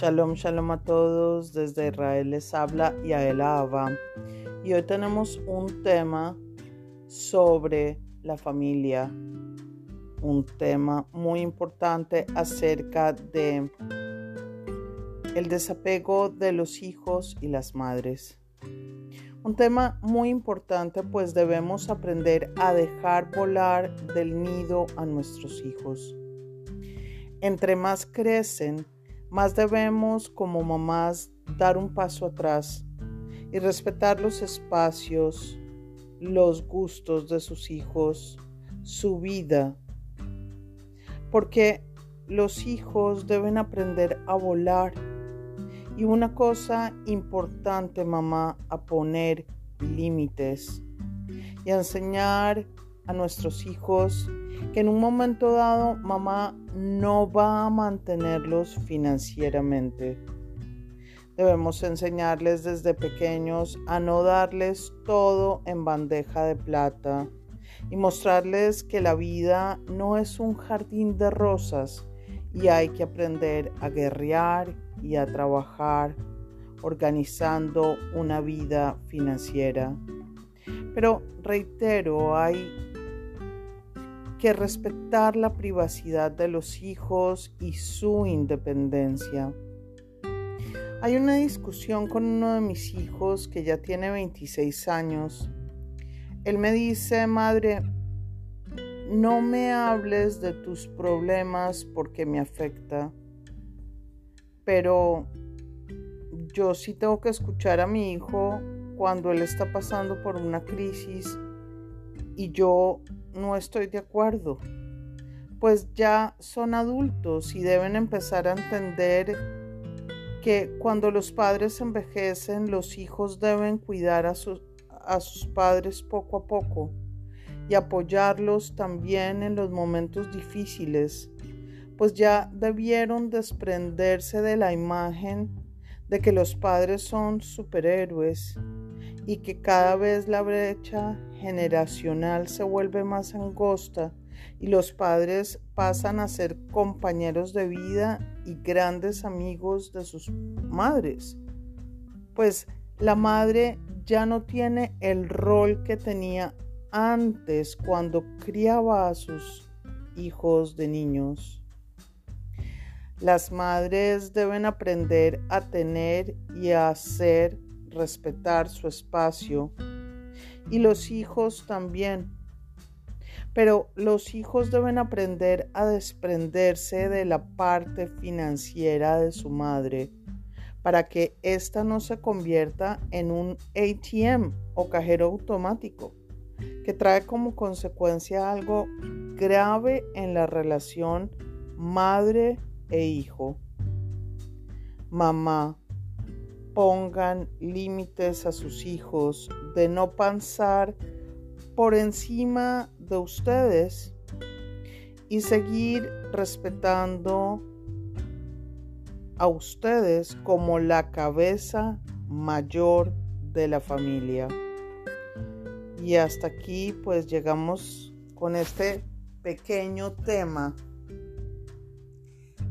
Shalom, shalom a todos. Desde Israel les habla Yael Ava. Y hoy tenemos un tema sobre la familia. Un tema muy importante acerca de el desapego de los hijos y las madres. Un tema muy importante pues debemos aprender a dejar volar del nido a nuestros hijos. Entre más crecen, más debemos como mamás dar un paso atrás y respetar los espacios, los gustos de sus hijos, su vida, porque los hijos deben aprender a volar. Y una cosa importante, mamá, a poner límites y a enseñar a nuestros hijos que en un momento dado mamá no va a mantenerlos financieramente. Debemos enseñarles desde pequeños a no darles todo en bandeja de plata y mostrarles que la vida no es un jardín de rosas y hay que aprender a guerrear y a trabajar organizando una vida financiera. Pero reitero, hay que respetar la privacidad de los hijos y su independencia. Hay una discusión con uno de mis hijos que ya tiene 26 años. Él me dice, madre, no me hables de tus problemas porque me afecta, pero yo sí tengo que escuchar a mi hijo cuando él está pasando por una crisis y yo no estoy de acuerdo, pues ya son adultos y deben empezar a entender que cuando los padres envejecen, los hijos deben cuidar a sus, a sus padres poco a poco y apoyarlos también en los momentos difíciles, pues ya debieron desprenderse de la imagen de que los padres son superhéroes y que cada vez la brecha generacional se vuelve más angosta y los padres pasan a ser compañeros de vida y grandes amigos de sus madres. Pues la madre ya no tiene el rol que tenía antes cuando criaba a sus hijos de niños. Las madres deben aprender a tener y a hacer respetar su espacio y los hijos también. Pero los hijos deben aprender a desprenderse de la parte financiera de su madre para que ésta no se convierta en un ATM o cajero automático, que trae como consecuencia algo grave en la relación madre e hijo. Mamá, pongan límites a sus hijos de no pensar por encima de ustedes y seguir respetando a ustedes como la cabeza mayor de la familia. Y hasta aquí pues llegamos con este pequeño tema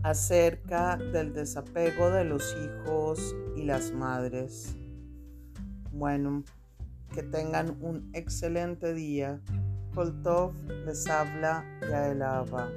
acerca del desapego de los hijos y las madres. Bueno, que tengan un excelente día. Koltov les habla Yaelava.